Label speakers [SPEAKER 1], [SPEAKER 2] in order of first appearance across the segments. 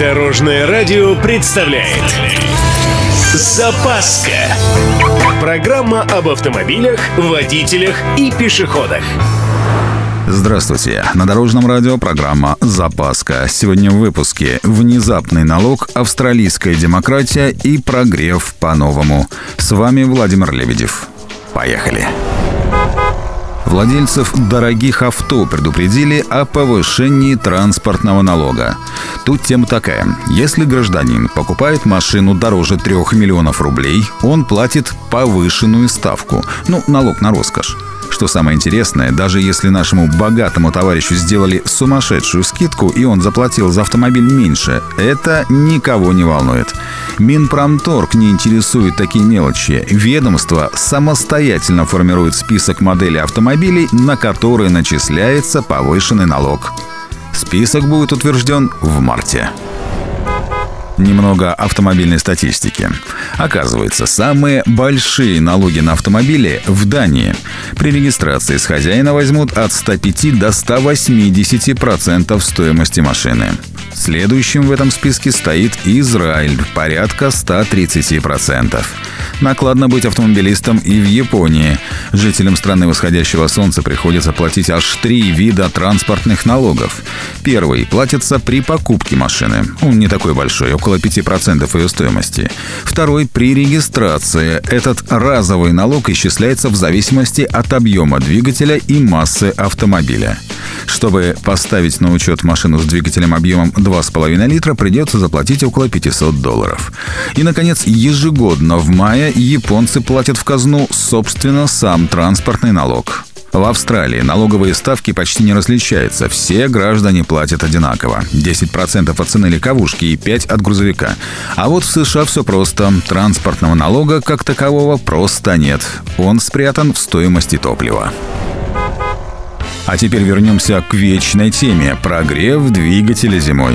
[SPEAKER 1] Дорожное радио представляет Запаска Программа об автомобилях, водителях и пешеходах
[SPEAKER 2] Здравствуйте! На Дорожном радио программа «Запаска». Сегодня в выпуске «Внезапный налог, австралийская демократия и прогрев по-новому». С вами Владимир Лебедев. Поехали! Владельцев дорогих авто предупредили о повышении транспортного налога. Тут тема такая. Если гражданин покупает машину дороже 3 миллионов рублей, он платит повышенную ставку. Ну, налог на роскошь. Что самое интересное, даже если нашему богатому товарищу сделали сумасшедшую скидку и он заплатил за автомобиль меньше, это никого не волнует. Минпромторг не интересует такие мелочи. Ведомство самостоятельно формирует список моделей автомобилей, на которые начисляется повышенный налог. Список будет утвержден в марте. Немного автомобильной статистики. Оказывается, самые большие налоги на автомобили в Дании. При регистрации с хозяина возьмут от 105 до 180% стоимости машины. Следующим в этом списке стоит Израиль, порядка 130%. Накладно быть автомобилистом и в Японии. Жителям страны восходящего солнца приходится платить аж три вида транспортных налогов. Первый платится при покупке машины. Он не такой большой, около 5% ее стоимости. Второй при регистрации. Этот разовый налог исчисляется в зависимости от объема двигателя и массы автомобиля. Чтобы поставить на учет машину с двигателем объемом 2,5 литра, придется заплатить около 500 долларов. И, наконец, ежегодно в мае японцы платят в казну, собственно, сам транспортный налог. В Австралии налоговые ставки почти не различаются. Все граждане платят одинаково. 10% от цены легковушки и 5% от грузовика. А вот в США все просто. Транспортного налога как такового просто нет. Он спрятан в стоимости топлива. А теперь вернемся к вечной теме – прогрев двигателя зимой.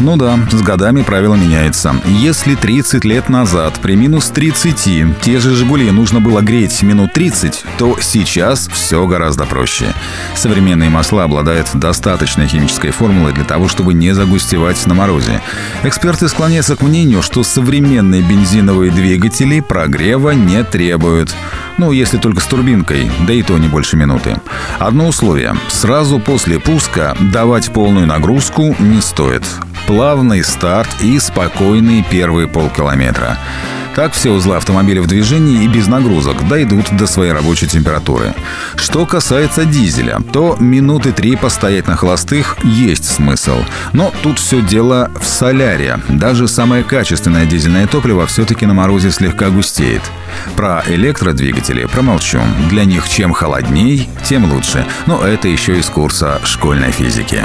[SPEAKER 2] Ну да, с годами правило меняется. Если 30 лет назад при минус 30 те же «Жигули» нужно было греть минут 30, то сейчас все гораздо проще. Современные масла обладают достаточной химической формулой для того, чтобы не загустевать на морозе. Эксперты склоняются к мнению, что современные бензиновые двигатели прогрева не требуют. Ну, если только с турбинкой, да и то не больше минуты. Одно условие – сразу после пуска давать полную нагрузку не стоит плавный старт и спокойные первые полкилометра. Так все узлы автомобиля в движении и без нагрузок дойдут до своей рабочей температуры. Что касается дизеля, то минуты три постоять на холостых есть смысл. Но тут все дело в соляре. Даже самое качественное дизельное топливо все-таки на морозе слегка густеет. Про электродвигатели промолчу. Для них чем холодней, тем лучше. Но это еще из курса школьной физики.